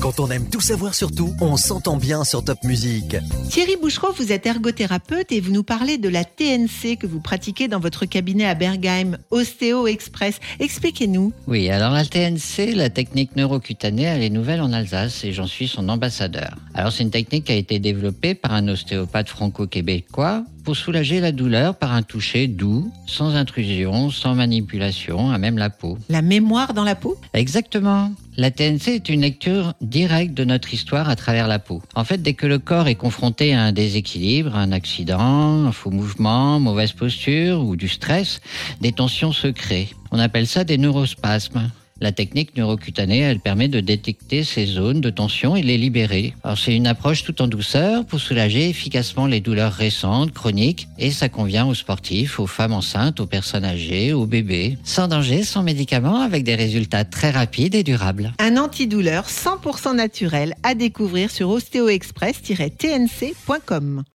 Quand on aime tout savoir sur tout, on s'entend bien sur Top Music. Thierry Bouchereau, vous êtes ergothérapeute et vous nous parlez de la TNC que vous pratiquez dans votre cabinet à Bergheim, Ostéo Express. Expliquez-nous. Oui, alors la TNC, la technique neurocutanée, elle est nouvelle en Alsace et j'en suis son ambassadeur. Alors c'est une technique qui a été développée par un ostéopathe franco-québécois pour soulager la douleur par un toucher doux, sans intrusion, sans manipulation, à même la peau. La mémoire dans la peau? Exactement. La TNC est une lecture directe de notre histoire à travers la peau. En fait, dès que le corps est confronté à un déséquilibre, un accident, un faux mouvement, mauvaise posture ou du stress, des tensions se créent. On appelle ça des neurospasmes. La technique neurocutanée, elle permet de détecter ces zones de tension et les libérer. Alors c'est une approche tout en douceur pour soulager efficacement les douleurs récentes, chroniques, et ça convient aux sportifs, aux femmes enceintes, aux personnes âgées, aux bébés, sans danger, sans médicaments, avec des résultats très rapides et durables. Un antidouleur 100% naturel à découvrir sur ostéoexpress-tnc.com.